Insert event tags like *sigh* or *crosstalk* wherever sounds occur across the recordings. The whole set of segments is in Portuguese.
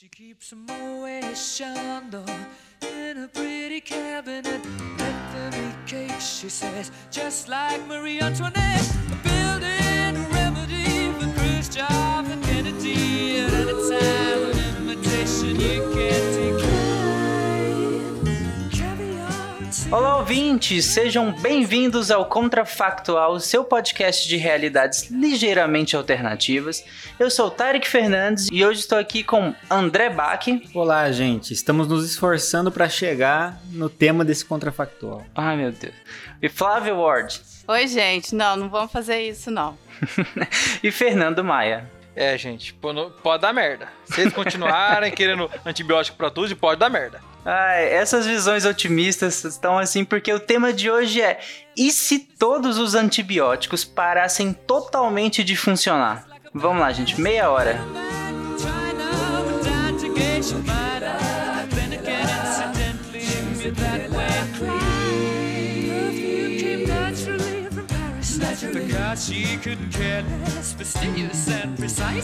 She keeps a Moet Chandon in a pretty cabinet. Let them eat cake, she says, just like Marie Antoinette. Building a remedy for Khrushchev and Kennedy at any time. An invitation you Olá, ouvintes! Sejam bem-vindos ao Contrafactual, seu podcast de realidades ligeiramente alternativas. Eu sou o Tarek Fernandes e hoje estou aqui com André Bach. Olá, gente. Estamos nos esforçando para chegar no tema desse contrafactual. Ai, meu Deus. E Flávio Ward. Oi, gente. Não, não vamos fazer isso, não. *laughs* e Fernando Maia. É, gente, pode dar merda. Se eles continuarem querendo *laughs* antibiótico pra tudo, pode dar merda. Ai, essas visões otimistas estão assim porque o tema de hoje é: e se todos os antibióticos parassem totalmente de funcionar? Vamos lá, gente, meia hora.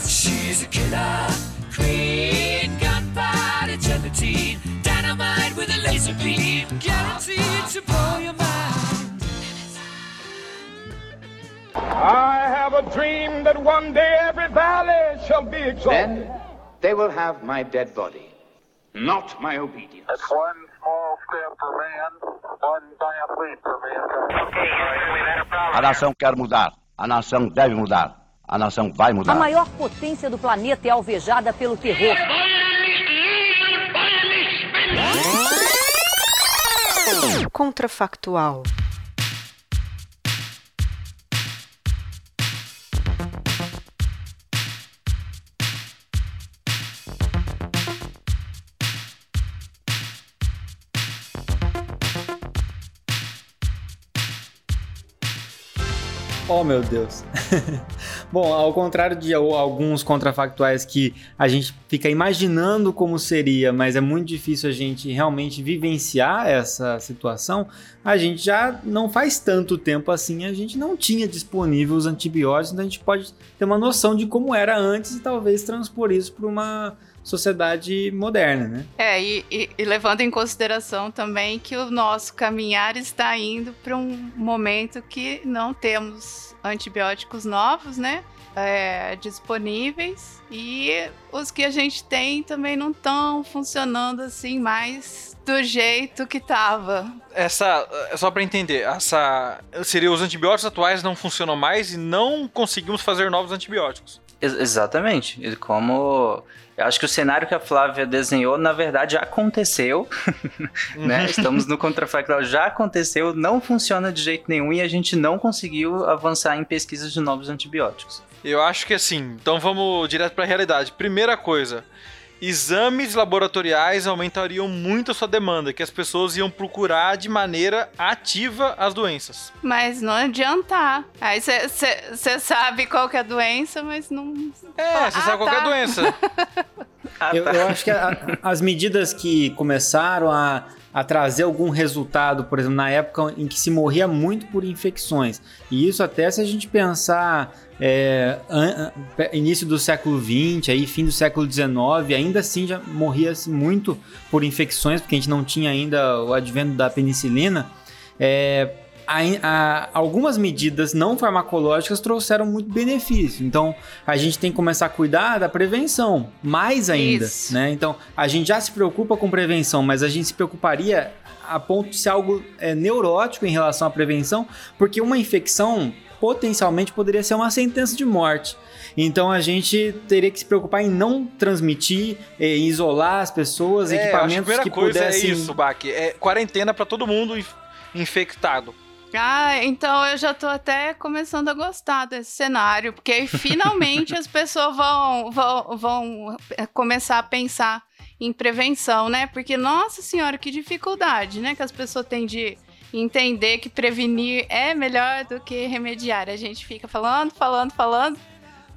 She's a killer queen, gunpowder gelatine, dynamite with a laser beam, guaranteed to blow your mind. I have a dream that one day every valley shall be exalted. Then they will have my dead body, not my obedience. It's one small step for man, one giant leap for mankind. Okay, Houston, we've had a problem. A nação quer mudar. A nação deve mudar. A nação vai mudar. A maior potência do planeta é alvejada pelo terror. Contrafactual. Oh, meu Deus. *laughs* Bom, ao contrário de al- alguns contrafactuais que a gente fica imaginando como seria, mas é muito difícil a gente realmente vivenciar essa situação, a gente já não faz tanto tempo assim, a gente não tinha disponível os antibióticos, então a gente pode ter uma noção de como era antes e talvez transpor isso para uma sociedade moderna, né? É, e, e- e levando em consideração também que o nosso caminhar está indo para um momento que não temos antibióticos novos, né? é, disponíveis e os que a gente tem também não estão funcionando assim mais do jeito que tava. Essa, é só pra entender, essa seria os antibióticos atuais não funcionam mais e não conseguimos fazer novos antibióticos. Ex- exatamente. E Como. Eu acho que o cenário que a Flávia desenhou, na verdade, já aconteceu. *laughs* né? Estamos no contrafactual, já aconteceu, não funciona de jeito nenhum e a gente não conseguiu avançar em pesquisas de novos antibióticos. Eu acho que assim, então vamos direto pra realidade. Primeira coisa, exames laboratoriais aumentariam muito a sua demanda, que as pessoas iam procurar de maneira ativa as doenças. Mas não adiantar. Aí você sabe qual que é a doença, mas não. É, você Ah, sabe qual que é a tá. doença. *laughs* Ah, Eu, tá. eu acho que a- as medidas que começaram a, a trazer algum resultado, por exemplo, na época em que se morria muito por infecções, e isso até se a gente pensar é, an- início do século XX, aí fim do século XIX, ainda assim já morria-se muito por infecções, porque a gente não tinha ainda o advento da penicilina. É, ai- a- algumas medidas não farmacológicas trouxeram muito benefício. Então, a gente tem que começar a cuidar da prevenção, mais ainda, Isso. né? Então, a gente já se preocupa com prevenção, mas a gente se preocuparia a ponto de ser algo é, neurótico em relação à prevenção, porque uma infecção potencialmente poderia ser uma sentença de morte. Então a gente teria que se preocupar em não transmitir, em isolar as pessoas, É, que a equipamentos primeira que coisa pudessem é isso, Bach. É quarentena pra todo mundo inf- infectado. Ah, então eu já tô até começando a gostar desse cenário, porque aí finalmente as pessoas vão, vão, vão eh, começar a pensar em prevenção, né? Porque, nossa senhora, que dificuldade, né? Que as pessoas têm de entender que prevenir é melhor do que remediar. A gente fica falando, falando, falando,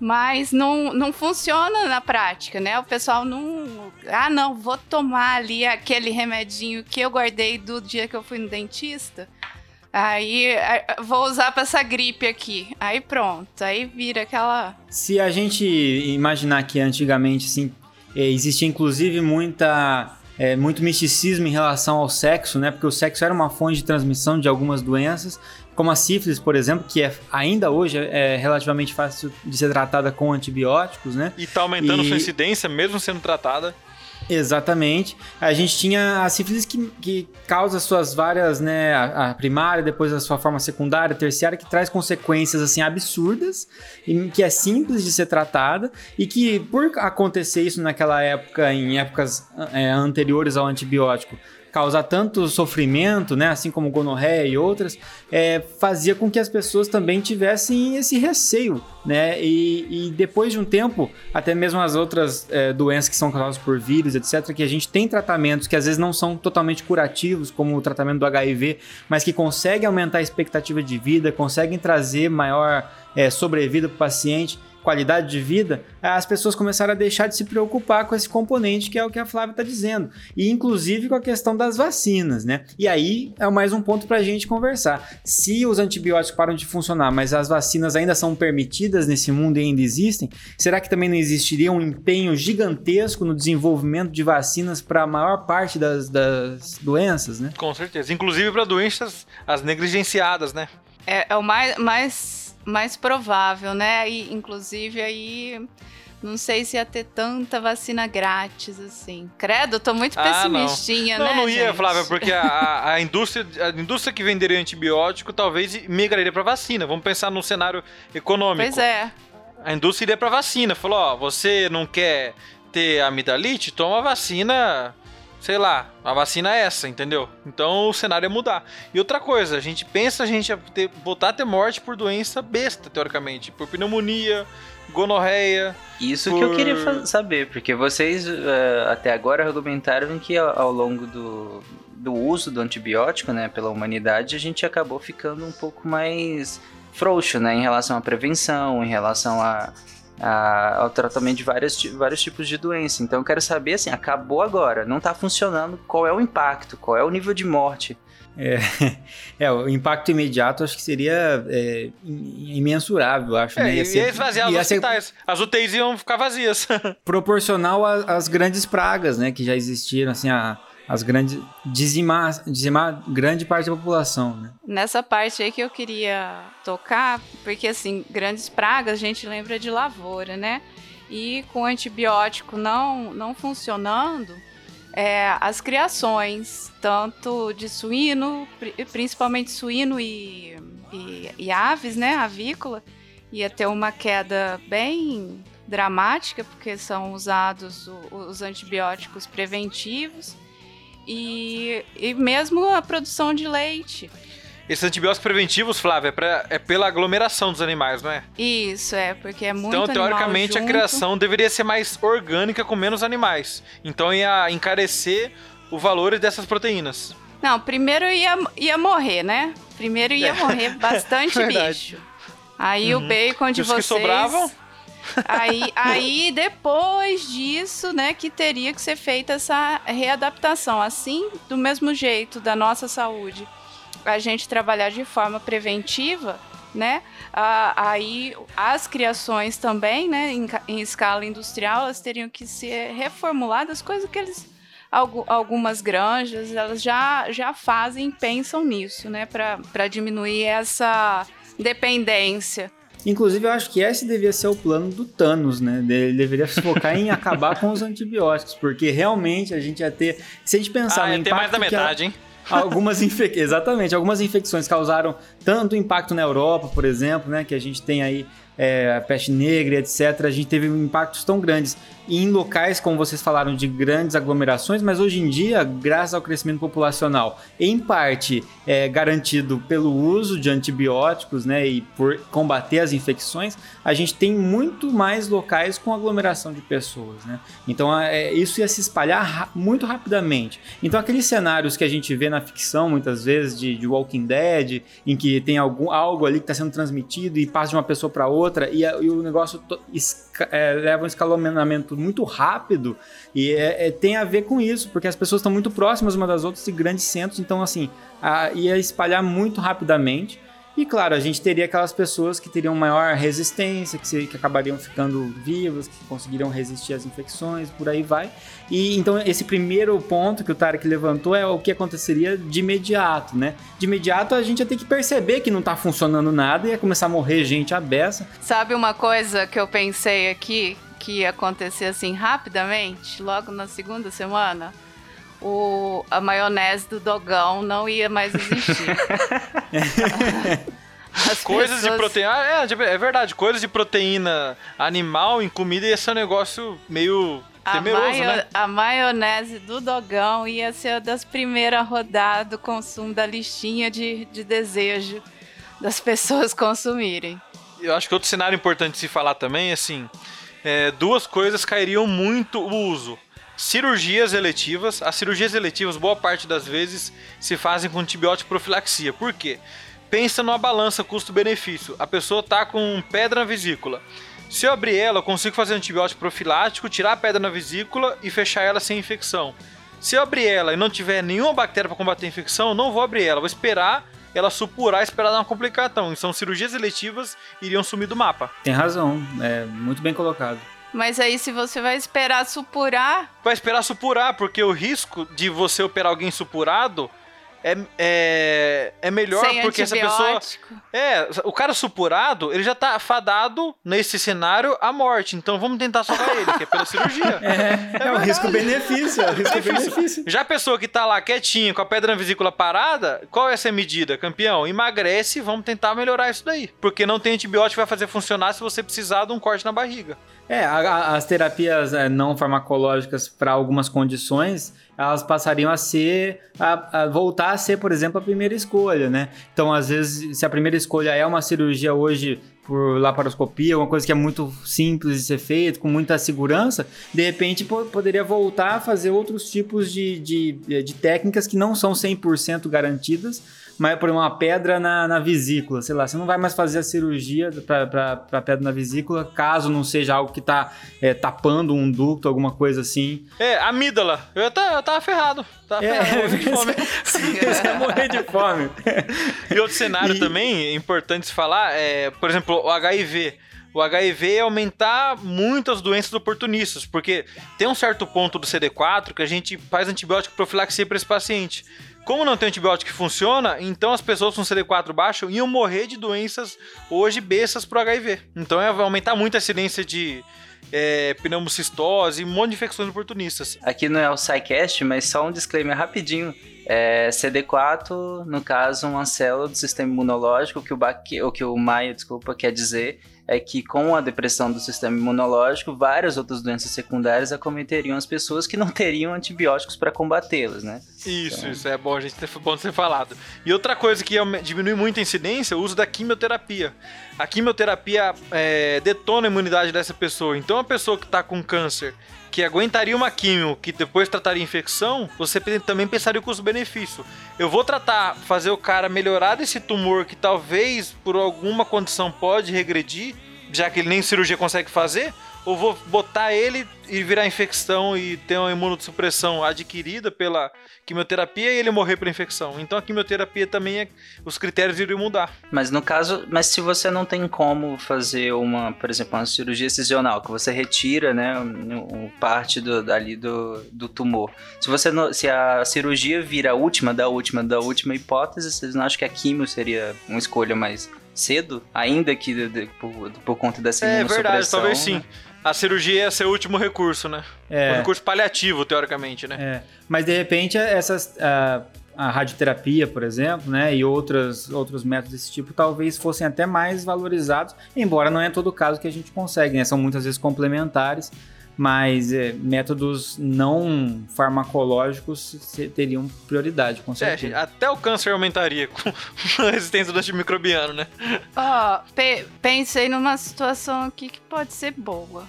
mas não, não funciona na prática, né? O pessoal não. Ah, não, vou tomar ali aquele remedinho que eu guardei do dia que eu fui no dentista. Aí vou usar pra essa gripe aqui. Aí pronto, aí vira aquela. Se a gente imaginar que antigamente, assim, É, existia inclusive muita é, muito misticismo em relação ao sexo, né? Porque o sexo era uma fonte de transmissão de algumas doenças, como a sífilis, por exemplo, que é, ainda hoje é relativamente fácil de ser tratada com antibióticos, né? E tá aumentando E- sua incidência, mesmo sendo tratada. Exatamente. A gente tinha a sífilis que, que causa suas várias, né, a, a primária, depois a sua forma secundária, terciária, que traz consequências, assim, absurdas, e que é simples de ser tratada, e que por acontecer isso naquela época, em épocas é, anteriores ao antibiótico, causar tanto sofrimento, né, assim como gonorreia e outras, é, fazia com que as pessoas também tivessem esse receio, né, e, e depois de um tempo, até mesmo as outras é, doenças que são causadas por vírus, etc., que a gente tem tratamentos que às vezes não são totalmente curativos, como o tratamento do HIV, mas que conseguem aumentar a expectativa de vida, conseguem trazer maior é, sobrevida para o paciente, qualidade de vida, as pessoas começaram a deixar de se preocupar com esse componente que é o que a Flávia está dizendo. E inclusive com a questão das vacinas, né? E aí é mais um ponto para a gente conversar. Se os antibióticos param de funcionar, mas as vacinas ainda são permitidas nesse mundo e ainda existem, será que também não existiria um empenho gigantesco no desenvolvimento de vacinas para a maior parte das, das doenças, né? Com certeza. Inclusive para doenças, as negligenciadas, né? É, é o mais, mais, mais provável, né? E, inclusive, aí. Não sei se ia ter tanta vacina grátis, assim. Credo, tô muito Ah, não. pessimistinha, Não, né? não ia, gente? Flávia, porque a, a- indústria, a indústria que venderia antibiótico talvez migraria para vacina. Vamos pensar num cenário econômico. Pois é. A indústria iria para vacina. Falou, ó, você não quer ter amidalite? Toma vacina, sei lá, a vacina é essa, entendeu? Então o cenário ia mudar. E outra coisa, a gente pensa a gente ia ter, voltar a ter morte por doença besta, teoricamente. Por pneumonia, gonorreia. Isso que eu por- queria saber, porque vocês eh, até agora argumentaram que ao, ao longo do, do uso do antibiótico, né, pela humanidade, a gente acabou ficando um pouco mais frouxo, né, em relação à prevenção, em relação a, a- ao tratamento de várias, vários tipos de doença. Então eu quero saber, assim, acabou agora, não tá funcionando, qual é o impacto, qual é o nível de morte? É, *laughs* é, o impacto imediato acho que seria é, im- imensurável, acho. É, né? ia, ser- esvaziar os ia ser hospitais. As UTIs iam ficar vazias. *laughs* proporcional às grandes pragas, né, que já existiram, assim, a- as grandes dizimar, dizimar grande parte da população, né? Nessa parte aí que eu queria tocar, porque assim, grandes pragas a gente lembra de lavoura, né? E com antibiótico não, não funcionando, é, as criações, tanto de suíno, pri- principalmente suíno e, e, e aves, né? Avícola, ia ter uma queda bem dramática, porque são usados os antibióticos preventivos. E, e mesmo a produção de leite. Esses antibióticos preventivos, Flávia, é, pra- é pela aglomeração dos animais, não é? Isso, é, porque é muito Então, teoricamente, a junto. criação deveria ser mais orgânica com menos animais. Então ia encarecer o valor dessas proteínas. Não, primeiro ia, ia morrer, né? Primeiro ia É. morrer bastante *laughs* bicho. Aí Uhum. o bacon de E os que vocês... sobravam? Aí, aí, depois disso, né, que teria que ser feita essa readaptação. Assim, do mesmo jeito da nossa saúde, a gente trabalhar de forma preventiva, né? ah, aí as criações também, né, em, em escala industrial, elas teriam que ser reformuladas, coisas que eles algu- algumas granjas elas já, já fazem, pensam nisso, né, para diminuir essa dependência. Inclusive, eu acho que esse devia ser o plano do Thanos, né? Ele deveria se focar em acabar com os antibióticos, porque realmente a gente ia ter. Se a gente pensar Ah, no ter mais da que a- metade, hein? *laughs* Algumas infec... Exatamente, algumas infecções causaram tanto impacto na Europa, por exemplo, né? Que a gente tem aí é, a peste negra, etc. A gente teve impactos tão grandes em locais, como vocês falaram, de grandes aglomerações, mas hoje em dia, graças ao crescimento populacional, em parte é, garantido pelo uso de antibióticos, né? E por combater as infecções, a gente tem muito mais locais com aglomeração de pessoas, né? Então é, isso ia se espalhar ra- muito rapidamente. Então aqueles cenários que a gente vê na ficção muitas vezes de, de Walking Dead, em que tem algum, algo ali que está sendo transmitido e passa de uma pessoa para outra e, a- e o negócio é, leva um escalonamento muito rápido e é- é- tem a ver com isso, porque as pessoas estão muito próximas uma das outras de grandes centros, então assim a- ia espalhar muito rapidamente. E claro, a gente teria aquelas pessoas que teriam maior resistência, que, se- que acabariam ficando vivas, que conseguiriam resistir às infecções, por aí vai. E então esse primeiro ponto que o Tarek levantou é o que aconteceria de imediato, né? De imediato a gente ia ter que perceber que não tá funcionando nada e ia começar a morrer gente à beça. Sabe uma coisa que eu pensei aqui que ia acontecer assim rapidamente, logo na segunda semana? O, a maionese do dogão não ia mais existir. *laughs* As Coisas de pessoas- proteína. Ah, É, é verdade, coisas de proteína animal em comida ia ser um negócio meio A, temeroso, maio- né? a maionese do dogão ia ser das primeiras rodadas do consumo da listinha de, de desejo das pessoas *laughs* consumirem. Eu acho que outro cenário importante de se falar também é assim: é, duas coisas cairiam muito o uso. Cirurgias eletivas. As cirurgias eletivas, boa parte das vezes, se fazem com antibiótico profilaxia. Por quê? Pensa numa balança custo-benefício. A pessoa tá com pedra na vesícula. Se eu abrir ela, eu consigo fazer antibiótico profilático, tirar a pedra na vesícula e fechar ela sem infecção. Se eu abrir ela e não tiver nenhuma bactéria para combater a infecção, eu não vou abrir ela. Vou esperar ela supurar, esperar dar uma complicação. Então, cirurgias eletivas iriam sumir do mapa. Tem razão, é muito bem colocado. Mas aí, se você vai esperar supurar, Vai esperar supurar, porque o risco de você operar alguém supurado é, é, é melhor sem porque essa pessoa. É, o cara supurado, ele já tá fadado nesse cenário à morte. Então vamos tentar salvar ele, que é pela cirurgia. *laughs* É, é o risco-benefício, é o risco-benefício. Já a pessoa que tá lá quietinha, com a pedra na vesícula parada, qual é essa medida, campeão? Emagrece, vamos tentar melhorar isso daí. Porque não tem antibiótico que vai fazer funcionar se você precisar de um corte na barriga. É, a- a- as terapias é, não farmacológicas para algumas condições, elas passariam a ser, a, a voltar a ser, por exemplo, a primeira escolha, né? Então, às vezes, se a primeira escolha é uma cirurgia hoje por laparoscopia, uma coisa que é muito simples de ser feita, com muita segurança, de repente po- poderia voltar a fazer outros tipos de, de, de técnicas que não são 100% garantidas, mas por uma pedra na, na vesícula, sei lá, você não vai mais fazer a cirurgia para pedra na vesícula, caso não seja algo que tá é, tapando um ducto, alguma coisa assim. É, amígdala. Eu, tá- eu tava ferrado. Tava É, ferrado. de *laughs* fome. você ia morrer de fome. E outro cenário também importante se falar é, por exemplo, o HIV. O HIV é aumentar muitas doenças oportunistas, porque tem um certo ponto do CD4 que a gente faz antibiótico profilaxia para esse paciente. Como não tem antibiótico que funciona, então as pessoas com CD4 baixo iam morrer de doenças hoje bestas pro HIV. Então vai aumentar muito a incidência de é, pneumocistose e um monte de infecções oportunistas. Aqui não é o SciCast, mas só um disclaimer rapidinho. É, CD4, no caso, uma célula do sistema imunológico, que o, Baque- o que o Maia, desculpa, quer dizer é que com a depressão do sistema imunológico, várias outras doenças secundárias acometeriam as pessoas que não teriam antibióticos para combatê-las, né? Isso, isso é bom a gente ter, bom ter falado. E outra coisa que diminui muito a incidência é o uso da quimioterapia. A quimioterapia é, detona a imunidade dessa pessoa. Então, a pessoa que está com câncer, que aguentaria uma quimio, que depois trataria infecção, você também pensaria o custo-benefício. Eu vou tratar, fazer o cara melhorar desse tumor que talvez por alguma condição pode regredir, já que ele nem cirurgia consegue fazer, ou vou botar ele e virar infecção e ter uma imunossupressão adquirida pela quimioterapia e ele morrer pela infecção. Então a quimioterapia também é. Os critérios iriam mudar. Mas no caso, mas se você não tem como fazer uma, por exemplo, uma cirurgia excisional, que você retira, né, um, um parte do, ali do, do tumor. Se você não, se a cirurgia vira a última da última da última hipótese, vocês não acham que a quimio seria uma escolha mais cedo, ainda que de- de- por, por conta dessa É verdade, imunossupressão, talvez sim. né? A cirurgia ia ser o último recurso, né? É. O recurso paliativo, teoricamente, né? É, mas de repente essas a, a radioterapia, por exemplo, né, e outras, outros métodos desse tipo talvez fossem até mais valorizados, embora não é todo caso que a gente consegue, né, são muitas vezes complementares, mas é, métodos não farmacológicos se- teriam prioridade, com É, certeza. até o câncer aumentaria com *laughs* a resistência do antimicrobiano, né? Ó, pe- pensei numa situação aqui que pode ser boa.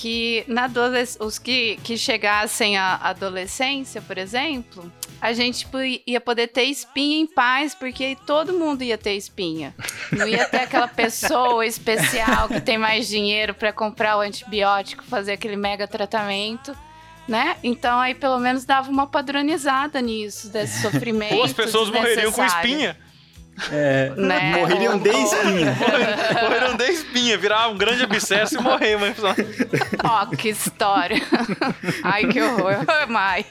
Que na adolesc- os que, que chegassem à adolescência, por exemplo, a gente po- ia poder ter espinha em paz, porque todo mundo ia ter espinha. Não ia ter aquela *laughs* pessoa especial que tem mais dinheiro para comprar o antibiótico, fazer aquele mega tratamento. Né? Então aí pelo menos dava uma padronizada nisso, desse sofrimento. *laughs* Ou as pessoas morreriam com espinha. É, Né? Morreriam de espinha. *laughs* Morreram de espinha, virar um grande abscesso e morrer, mas Ó, que história. Ai, que horror. Maia.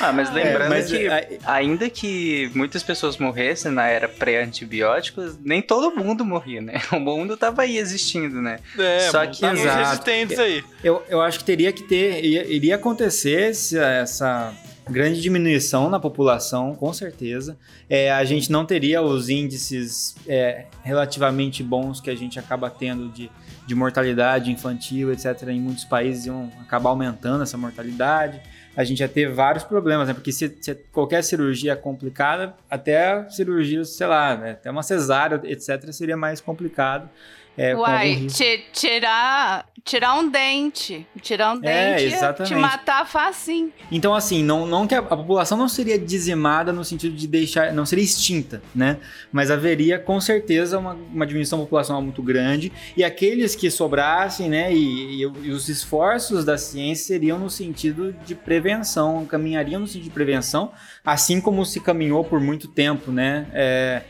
Ah, mas lembrando mas, que é, ainda que muitas pessoas morressem na era pré-antibióticos, nem todo mundo morria, né? *laughs* O mundo tava aí existindo, né? é, Só que- tá uns Exato. resistentes aí. Eu, eu acho que teria que ter, iria, acontecer essa grande diminuição na população, com certeza. É, a gente não teria os índices é, relativamente bons que a gente acaba tendo de, de mortalidade infantil, etc. Em muitos países iam acabar aumentando essa mortalidade. A gente ia ter vários problemas, né? Porque se, se qualquer cirurgia é complicada, até cirurgia, sei lá, né? até uma cesárea, etc., seria mais complicado. É, Uai, tirar, tirar um dente. Tirar um É, dente ia te exatamente. matar facinho. Então, assim, não, não que a, a população não seria dizimada no sentido de deixar, não seria extinta, né? Mas haveria com certeza uma, uma diminuição populacional muito grande e aqueles que sobrassem, né? E, e- e os esforços da ciência seriam no sentido de prevenção, caminhariam no sentido de prevenção, assim como se caminhou por muito tempo, né? É,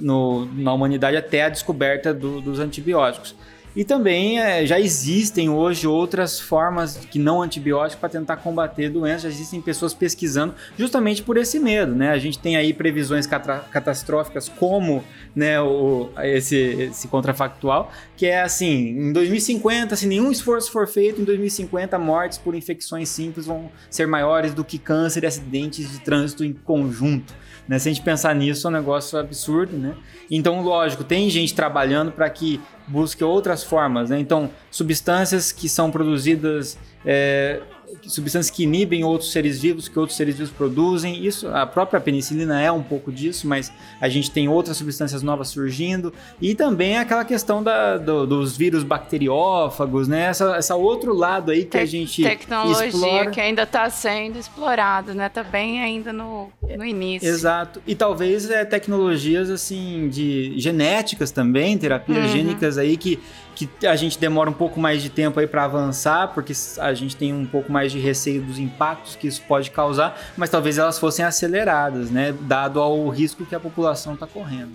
no- na humanidade até a descoberta do- dos antibióticos. E também é, já existem hoje outras formas que não antibióticos para tentar combater doenças. Já existem pessoas pesquisando justamente por esse medo, né? A gente tem aí previsões catastróficas como né, o, esse, esse contrafactual, que é assim, em 2050, se nenhum esforço for feito, em 2050 mortes por infecções simples vão ser maiores do que câncer e acidentes de trânsito em conjunto. Né? Se a gente pensar nisso, é um negócio absurdo, né? Então, lógico, tem gente trabalhando para que busque outras formas, né? Então, substâncias que são produzidas, é, substâncias que inibem outros seres vivos, que outros seres vivos produzem. Isso, a própria penicilina é um pouco disso, mas a gente tem outras substâncias novas surgindo. E também aquela questão da, do- dos vírus bacteriófagos, né? Essa, essa outro lado aí que a Te- gente Tecnologia explora. que ainda está sendo explorada, né? Tá bem ainda no, no início. Exato. E talvez é, tecnologias assim de genéticas também, terapias Uhum. gênicas aí que, que a gente demora um pouco mais de tempo aí para avançar, porque a gente tem um pouco mais de receio dos impactos que isso pode causar, mas talvez elas fossem aceleradas, né, dado ao risco que a população está correndo.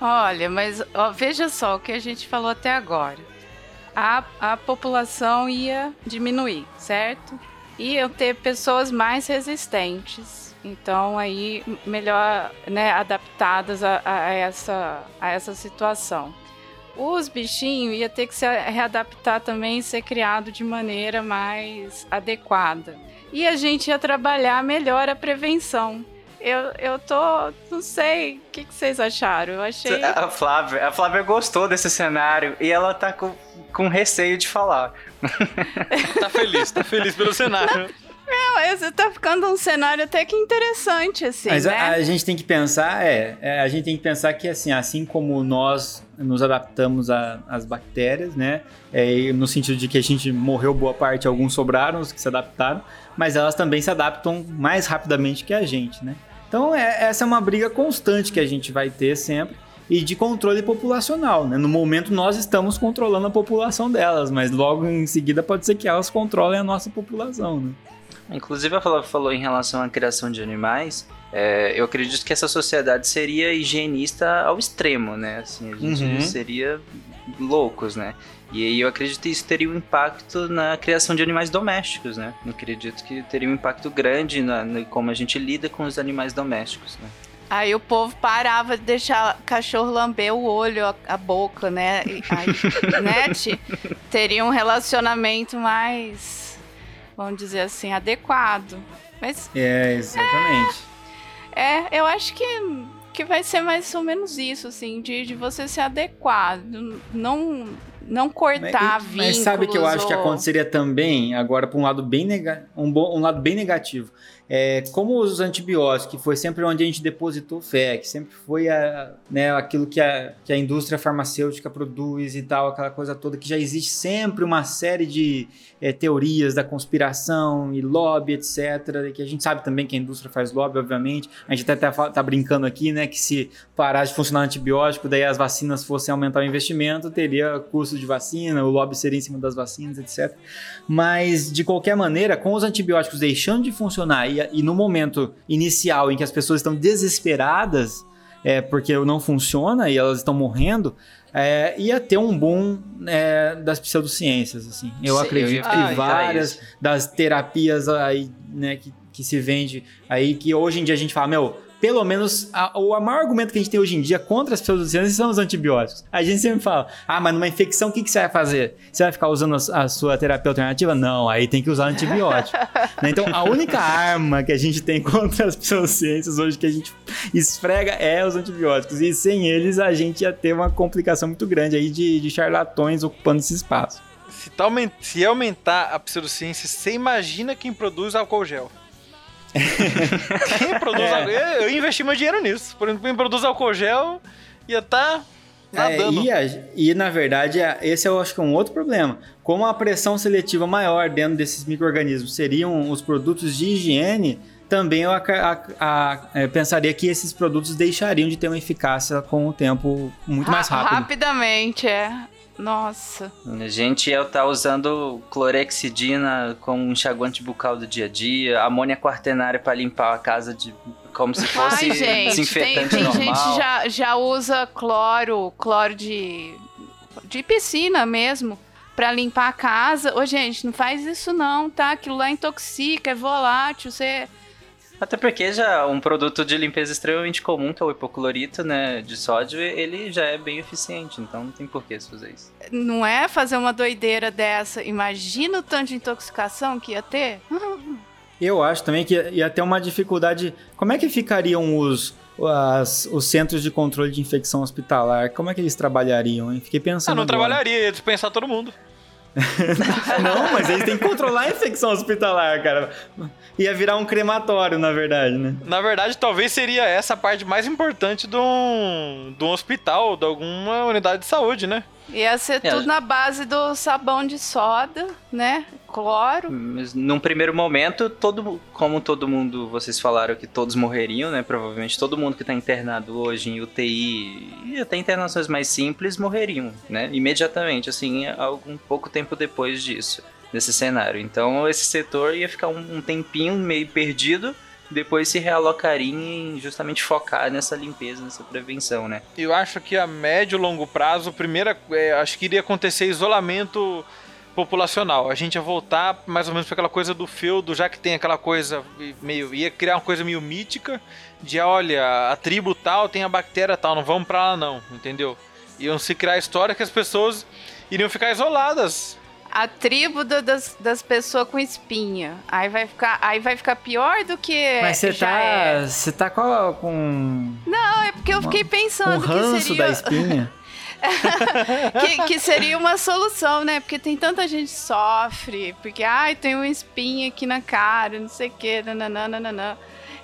Olha, mas ó, veja só o que a gente falou até agora. A, a população ia diminuir, certo? Iam ter pessoas mais resistentes. Então aí melhor né, adaptadas a, a essa, a essa situação. Os bichinhos ia ter que se readaptar também e ser criado de maneira mais adequada. E a gente ia trabalhar melhor a prevenção. Eu, eu tô. Não sei. O que, que vocês acharam? Eu achei. A Flávia, a Flávia gostou desse cenário e ela tá com, com receio de falar. Tá feliz, tá feliz pelo cenário. *laughs* Esse tá ficando um cenário até que interessante, assim, Mas né? a, a gente tem que pensar, é, é, a gente tem que pensar que assim, assim como nós nos adaptamos às bactérias, né? É, no sentido de que a gente morreu boa parte, alguns sobraram, os que se adaptaram, mas elas também se adaptam mais rapidamente que a gente, né? Então é- essa é uma briga constante que a gente vai ter sempre e de controle populacional, né? No momento nós estamos controlando a população delas, mas logo em seguida pode ser que elas controlem a nossa população, né? Inclusive, a Flávia falou em relação à criação de animais. é, eu acredito que essa sociedade seria higienista ao extremo, né? Assim, a gente Uhum. seria loucos, né? E aí eu acredito que isso teria um impacto na criação de animais domésticos, né? Eu acredito que teria um impacto grande na, na como a gente lida com os animais domésticos, né? Aí o povo parava de deixar cachorro lamber o olho, a, a boca, né? E Aí, *laughs* né? Teria um relacionamento mais, vamos dizer assim, adequado. Mas É, exatamente. é, eu acho que, que vai ser mais ou menos isso, assim, de, de você se adequar, não, não cortar mas, vínculos. mas sabe que eu acho que aconteceria também, agora para um lado bem nega, um, bom, um lado bem negativo. É, como os antibióticos, que foi sempre onde a gente depositou fé, que sempre foi a, né, aquilo que a, que a indústria farmacêutica produz e tal, aquela coisa toda, que já existe sempre uma série de é, teorias da conspiração e lobby, etc. Que a gente sabe também que a indústria faz lobby, obviamente. A gente até tá, tá brincando aqui, né, que se parar de funcionar antibiótico, daí as vacinas fossem aumentar o investimento, teria custo de vacina, o lobby seria em cima das vacinas, etc. Mas, de qualquer maneira, com os antibióticos deixando de funcionar e, e no momento inicial em que as pessoas estão desesperadas, é, porque não funciona e elas estão morrendo, é, ia ter um boom é, das pseudociências, assim. Eu Sim, acredito eu ia que comentar várias das terapias aí, né, que, que se vende aí, que hoje em dia a gente fala, meu, pelo menos a- o maior argumento que a gente tem hoje em dia contra as pseudociências são os antibióticos. A gente sempre fala, ah, mas numa infecção o que, que você vai fazer? Você vai ficar usando a, a sua terapia alternativa? Não, aí tem que usar antibiótico. *laughs* Né? Então a única arma que a gente tem contra as pseudociências hoje que a gente esfrega é os antibióticos. E sem eles a gente ia ter uma complicação muito grande aí de, de charlatões ocupando esse espaço. Se, tá se aumentar a pseudociência, você imagina quem produz álcool gel. Quem produz É. álcool eu, eu investi meu dinheiro nisso. Por exemplo, quem produz álcool gel ia estar nadando. É, e, a- e, na verdade, a- esse eu acho que é um outro problema. Como a pressão seletiva maior dentro desses micro-organismos seriam os produtos de higiene, também eu aca- a- a- é, pensaria que esses produtos deixariam de ter uma eficácia com o tempo muito mais rápido. Rapidamente, é. Nossa. A gente ia estar usando clorexidina como enxaguante bucal do dia a dia, amônia quaternária para limpar a casa de como se fosse Ai, gente, tem, desinfetante tem normal. gente já já usa cloro, cloro de, de piscina mesmo, pra limpar a casa. Ô, gente, não faz isso não, tá? Aquilo lá intoxica, é volátil, você... Até porque já um produto de limpeza extremamente comum, que é o hipoclorito, né, de sódio, ele já é bem eficiente, então não tem por que se fazer isso. Não é fazer uma doideira dessa. Imagina o tanto de intoxicação que ia ter. *laughs* Eu acho também que ia ter uma dificuldade. Como é que ficariam os, as- os centros de controle de infecção hospitalar? Como é que eles trabalhariam, hein? Fiquei Ah, pensando. não agora. trabalharia, ia dispensar todo mundo. *laughs* Não, mas eles têm que controlar a infecção hospitalar, cara. Ia virar um crematório, na verdade, né? Na verdade, talvez seria essa a parte mais importante de um, de um hospital, de alguma unidade de saúde, né? Ia ser É. tudo na base do sabão de soda, né? Cloro. Mas num primeiro momento, todo, como todo mundo, vocês falaram que todos morreriam, né? Provavelmente todo mundo que está internado hoje em UTI e até internações mais simples morreriam, né? Imediatamente, assim, algum pouco tempo depois disso, nesse cenário. Então esse setor ia ficar um, um tempinho meio perdido, depois se realocaria em justamente focar nessa limpeza, nessa prevenção, né? Eu acho que a médio e longo prazo, primeira, é, acho que iria acontecer isolamento populacional. A gente ia voltar mais ou menos para aquela coisa do feudo, já que tem aquela coisa meio. ia criar uma coisa meio mítica de olha, a tribo tal tem a bactéria tal, não vamos pra lá não, entendeu? Iam se criar história que as pessoas iriam ficar isoladas. A tribo da- das, das pessoas com espinha. Aí vai ficar, aí vai ficar pior do que Mas você tá. é. Você tá com. com Não, é porque eu fiquei um pensando que ranço seria da espinha. *laughs* que, que seria uma solução, né? Porque tem tanta gente que sofre, porque ai, tem uma espinha aqui na cara, não sei o que, nananana.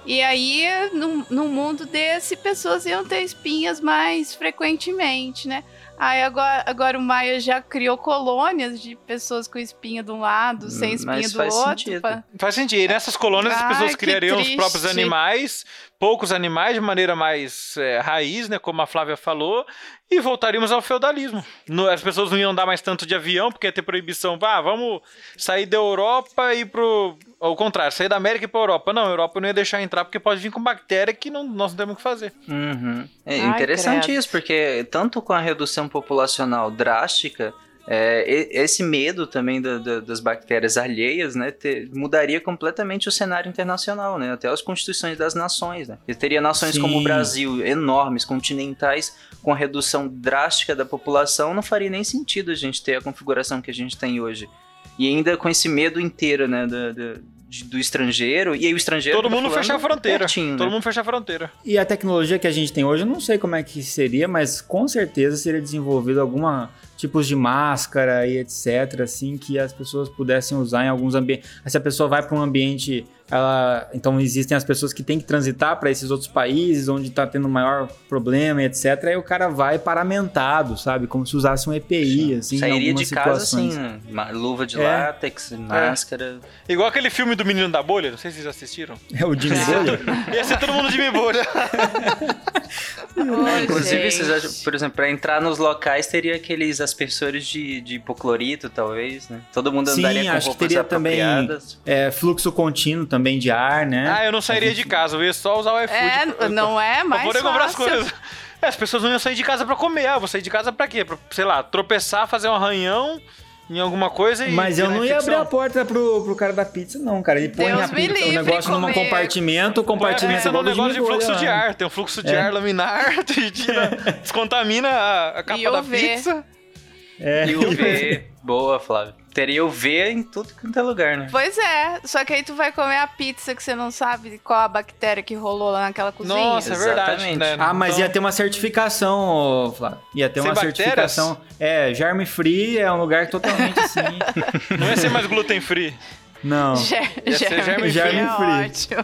E aí, num, num mundo desse, pessoas iam ter espinhas mais frequentemente, né? Aí agora, agora o Maia já criou colônias de pessoas com espinha de um lado, sem Hum, espinha mas do faz outro. sentido. pra- Faz sentido. E nessas colônias as Ai, pessoas que criariam os próprios animais, poucos animais de maneira mais é, raiz, né? Como a Flávia falou, e voltaríamos ao feudalismo. No- as pessoas não iam andar mais tanto de avião, porque ia ter proibição. Ah, vamos sair da Europa e pro. Ao contrário, sair da América e pra Europa. Não, a Europa não ia deixar entrar porque pode vir com bactéria que não, nós não temos o que fazer. Uhum. É Ai, interessante credo. isso, porque tanto com a redução populacional drástica, é, esse medo também da- da- das bactérias alheias, né, te- mudaria completamente o cenário internacional, né, até as constituições das nações, né. E teria nações como o Sim. Brasil, enormes, continentais, com a redução drástica da população, não faria nem sentido a gente ter a configuração que a gente tem hoje. E ainda com esse medo inteiro, né, do, do, do estrangeiro, e aí o estrangeiro... Todo tá mundo fechar a fronteira. pertinho, Todo né? mundo fechar a fronteira. E a tecnologia que a gente tem hoje, eu não sei como é que seria, mas com certeza seria desenvolvido alguma tipos de máscara e etc, assim, que as pessoas pudessem usar em alguns ambientes. Se a pessoa vai para um ambiente ela, então existem as pessoas que têm que transitar para esses outros países onde está tendo maior problema, etc. Aí o cara vai paramentado, sabe? Como se usasse um EPI, assim, Sairia algumas de casa situações. assim? Uma luva de É. látex, máscara. Igual aquele filme do Menino da Bolha, não sei se vocês já assistiram. É o Jimmy Bolha? *laughs* Ia ser todo mundo Jimmy Bolha. Ô, Inclusive, vocês acham, por exemplo, pra entrar nos locais teria aqueles aspersores de, de hipoclorito, talvez, né? Todo mundo Sim, andaria com acho que roupas teria também é, fluxo contínuo também de ar, né? Ah, eu não sairia de casa, eu ia só usar o iFood. É, pra- não é mais poder comprar as coisas. É, as pessoas não iam sair de casa pra comer. Ah, eu vou sair de casa pra quê? Pra, sei lá, tropeçar, fazer um arranhão em alguma coisa e. Mas eu não ia abrir a porta pro, pro cara da pizza, não, cara. Ele põe Deus a pizza, o negócio num compartimento, o a compartimento pizza é num igual do negócio de fluxo de né? ar. Tem um fluxo de É. ar laminar, *laughs* tira, *laughs* descontamina a, a capa E da pizza. É. E UV. Boa, Flávio. Teria UV em tudo quanto é lugar, né? Pois é, só que aí tu vai comer a pizza que você não sabe qual a bactéria que rolou lá naquela cozinha. Nossa, é verdade. Né? Ah, mas Então, ia ter uma certificação, Flávio. Ia ter Sem uma bactérias? certificação. É, germe free é um lugar totalmente assim. *laughs* Não ia ser mais gluten free. Não. Ger- Ia ser germe free.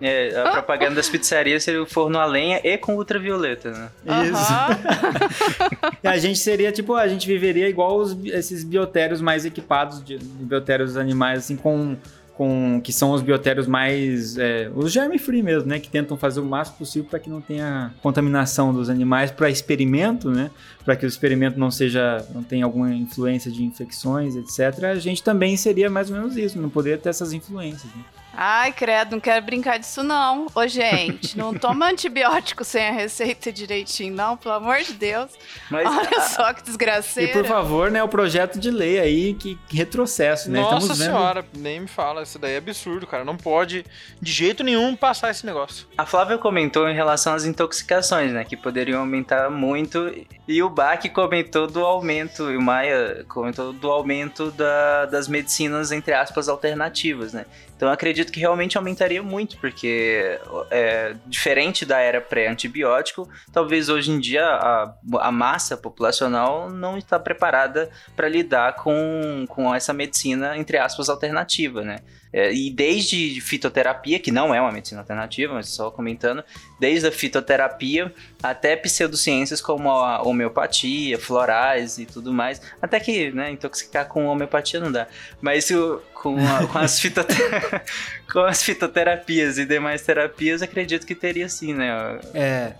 é. É, a *laughs* propaganda das pizzarias seria o forno a lenha e com ultravioleta, né? Isso. *laughs* E a gente seria, tipo, a gente viveria igual os, esses biotérios mais equipados, de, biotérios animais, assim, com, com. que são os biotérios mais. é, os germe-free mesmo, né? Que tentam fazer o máximo possível para que não tenha contaminação dos animais para experimento, né? Para que o experimento não seja. não tenha alguma influência de infecções, etc. A gente também seria mais ou menos isso, não poderia ter essas influências. Né? Ai, credo, não quero brincar disso não. Ô, gente, não toma antibiótico sem a receita direitinho, não, pelo amor de Deus. Mas Olha só que E desgraceira. por favor, né, o projeto de lei aí, que, que retrocesso, né? Nossa Estamos vendo- senhora, nem me fala. Isso daí é absurdo, cara. Não pode, de jeito nenhum, passar esse negócio. A Flávia comentou em relação às intoxicações, né? Que poderiam aumentar muito. E o Bach comentou do aumento, e o Maia comentou do aumento da- das medicinas, entre aspas, alternativas, né? Então eu acredito que realmente aumentaria muito, porque é, diferente da era pré-antibiótico, talvez hoje em dia a, a massa populacional não está preparada para lidar com, com essa medicina, entre aspas, alternativa, né? É, e desde fitoterapia, que não é uma medicina alternativa, mas só comentando, desde a fitoterapia até pseudociências como a homeopatia, florais e tudo mais. Até que, né, intoxicar com homeopatia não dá. Mas o- com, a- *laughs* com as fitote- *laughs* com as fitoterapias e demais terapias, acredito que teria sim, né? É,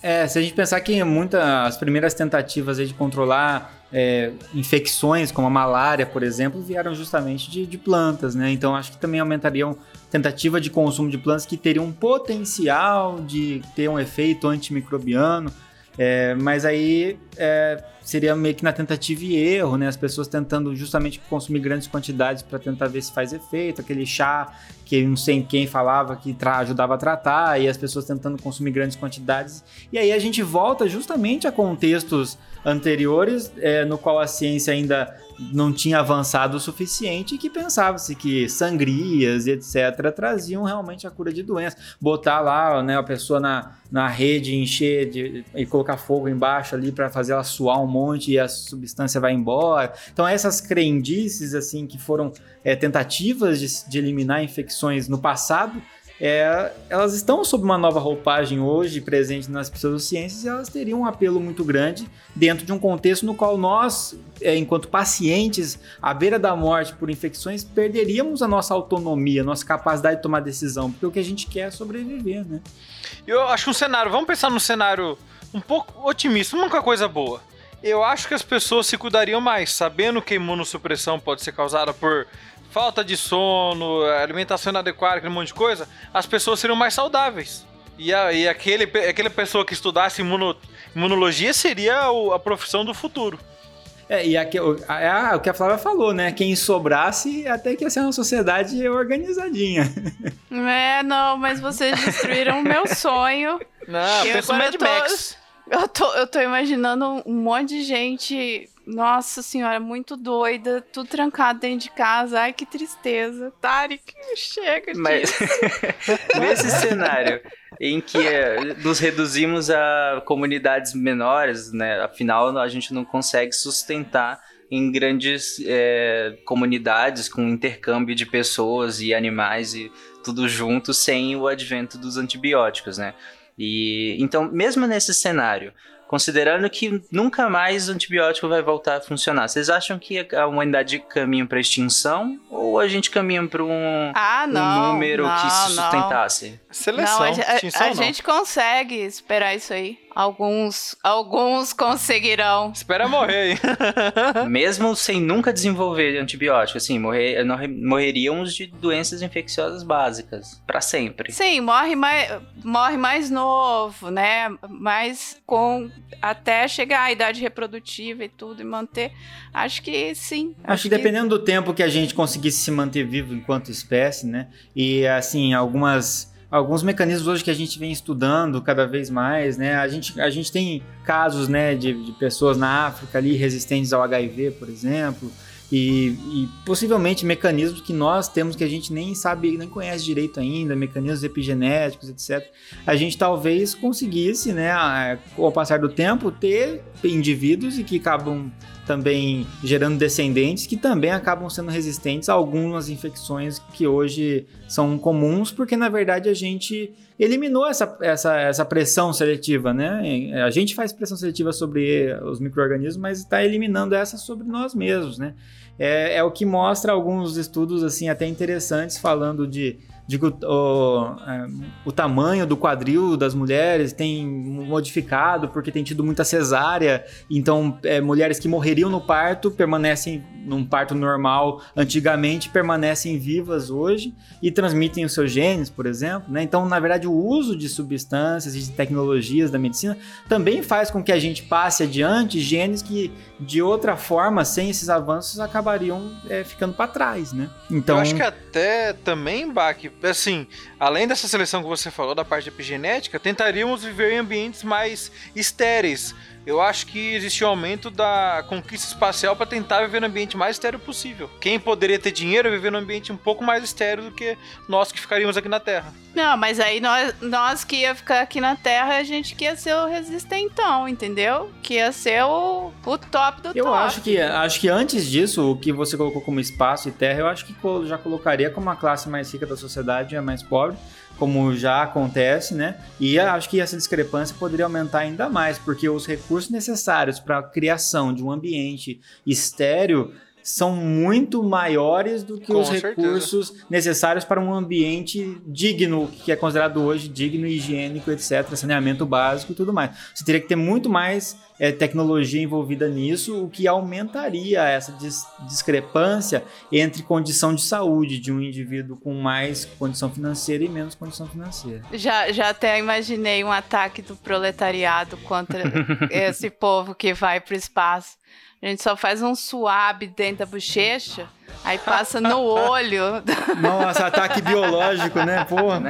é, se a gente pensar que muitas as primeiras tentativas de controlar é, infecções como a malária, por exemplo, vieram justamente de, de plantas, né? Então acho que também aumentariam tentativa de consumo de plantas que teriam um potencial de ter um efeito antimicrobiano, é, mas aí é, seria meio que na tentativa e erro, né? As pessoas tentando justamente consumir grandes quantidades para tentar ver se faz efeito, aquele chá que não sei quem falava que ajudava a tratar, e as pessoas tentando consumir grandes quantidades. E aí a gente volta justamente a contextos anteriores, é, no qual a ciência ainda não tinha avançado o suficiente e que pensava-se que sangrias e etc. traziam realmente a cura de doenças. Botar lá né, a pessoa na, na rede, encher de, e colocar fogo embaixo ali para fazer ela suar um monte e a substância vai embora. Então essas crendices assim que foram é, tentativas de, de eliminar infecções no passado, é, elas estão sob uma nova roupagem hoje, presente nas pseudociências, e elas teriam um apelo muito grande dentro de um contexto no qual nós, é, enquanto pacientes, à beira da morte por infecções, perderíamos a nossa autonomia, a nossa capacidade de tomar decisão, porque o que a gente quer é sobreviver, né? Eu acho um cenário, vamos pensar num cenário um pouco otimista, uma coisa boa. Eu acho que as pessoas se cuidariam mais, sabendo que a imunossupressão pode ser causada por falta de sono, alimentação inadequada, aquele monte de coisa, as pessoas seriam mais saudáveis. E, a, e aquele, aquela pessoa que estudasse imuno, imunologia seria o- a profissão do futuro. É, e aqui, o, a- a- o que a Flávia falou, né? Quem sobrasse, até que ia ser uma sociedade organizadinha. É, não, mas vocês destruíram o meu sonho. Não, Eu pensa no Mad tô- Max. Eu tô, eu tô imaginando um monte de gente, nossa senhora, muito doida, tudo trancado dentro de casa. Ai, que tristeza. Tarek, chega Mas *laughs* nesse cenário em que é, nos reduzimos a comunidades menores, né? Afinal, a gente não consegue sustentar em grandes é, comunidades com intercâmbio de pessoas e animais e tudo junto sem o advento dos antibióticos, né? E então, mesmo nesse cenário, considerando que nunca mais o antibiótico vai voltar a funcionar. Vocês acham que a humanidade caminha para extinção ou a gente caminha para um, Ah, um não. número não, que se não. sustentasse? Seleção, Não, a, a- extinção a não. gente consegue esperar isso aí. Alguns, alguns conseguirão. Espera morrer, hein? *laughs* *laughs* Mesmo sem nunca desenvolver antibiótico, assim, morrer, morreríamos de doenças infecciosas básicas para sempre. Sim, morre mais, morre mais novo, né? Mas com até chegar à idade reprodutiva e tudo e manter. Acho que sim. Acho que dependendo do tempo que a gente conseguisse se manter vivo enquanto espécie, né? E assim, algumas alguns mecanismos hoje que a gente vem estudando cada vez mais, né? A gente, a gente tem casos, né, de, de pessoas na África ali resistentes ao HIV, por exemplo, e, e possivelmente mecanismos que nós temos que a gente nem sabe, nem conhece direito ainda, mecanismos epigenéticos, etc. A gente talvez conseguisse, né, ao passar do tempo, ter indivíduos e que acabam também gerando descendentes que também acabam sendo resistentes a algumas infecções que hoje são comuns, porque na verdade a gente eliminou essa, essa, essa pressão seletiva, né? A gente faz pressão seletiva sobre os micro-organismos, mas está eliminando essa sobre nós mesmos, né? É, é o que mostra alguns estudos assim até interessantes falando de de que o, o, é, o tamanho do quadril das mulheres tem modificado porque tem tido muita cesárea. Então, é, mulheres que morreriam no parto permanecem num parto normal antigamente, permanecem vivas hoje e transmitem os seus genes, por exemplo. Né? Então, na verdade, o uso de substâncias e de tecnologias da medicina também faz com que a gente passe adiante genes que, de outra forma, sem esses avanços, acabariam é, ficando para trás. Né? Então, Eu acho que até também, Bach, assim, além dessa seleção que você falou da parte epigenética, tentaríamos viver em ambientes mais estéreis. Eu acho que existe um aumento da conquista espacial para tentar viver no ambiente mais estéreo possível. Quem poderia ter dinheiro é viver num ambiente um pouco mais estéreo do que nós que ficaríamos aqui na Terra. Não, mas aí nós, nós que ia ficar aqui na Terra, a gente que ia ser o resistentão, entendeu? Que ia ser o, o top do Eu top. acho que, acho que antes disso, o que você colocou como espaço e terra, eu acho que já colocaria como a classe mais rica da sociedade e a mais pobre, como já acontece, né? E acho que essa discrepância poderia aumentar ainda mais, porque os recursos necessários para a criação de um ambiente estéreo são muito maiores do que Com os certeza. recursos necessários para um ambiente digno, que é considerado hoje digno, higiênico, etc., saneamento básico e tudo mais. Você teria que ter muito mais é, tecnologia envolvida nisso, o que aumentaria essa dis- discrepância entre condição de saúde de um indivíduo com mais condição financeira e menos condição financeira. Já, já até imaginei um ataque do proletariado contra *laughs* esse povo que vai pro espaço. A gente só faz um suave dentro da bochecha, aí passa no olho, Nossa, ataque biológico, né? Porra.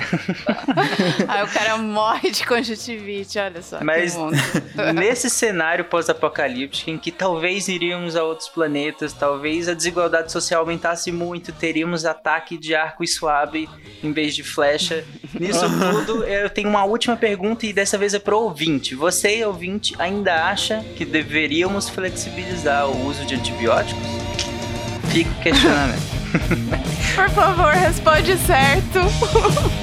aí o cara morre de conjuntivite, olha só. Mas *laughs* nesse cenário pós-apocalíptico em que talvez iríamos a outros planetas, talvez a desigualdade social aumentasse muito, teríamos ataque de arco e suave em vez de flecha. Nisso *laughs* tudo, eu tenho uma última pergunta e dessa vez é pro ouvinte. Você, ouvinte, ainda acha que deveríamos flexibilizar o uso de antibióticos? Fica o questionamento. Por favor, responde certo. *laughs*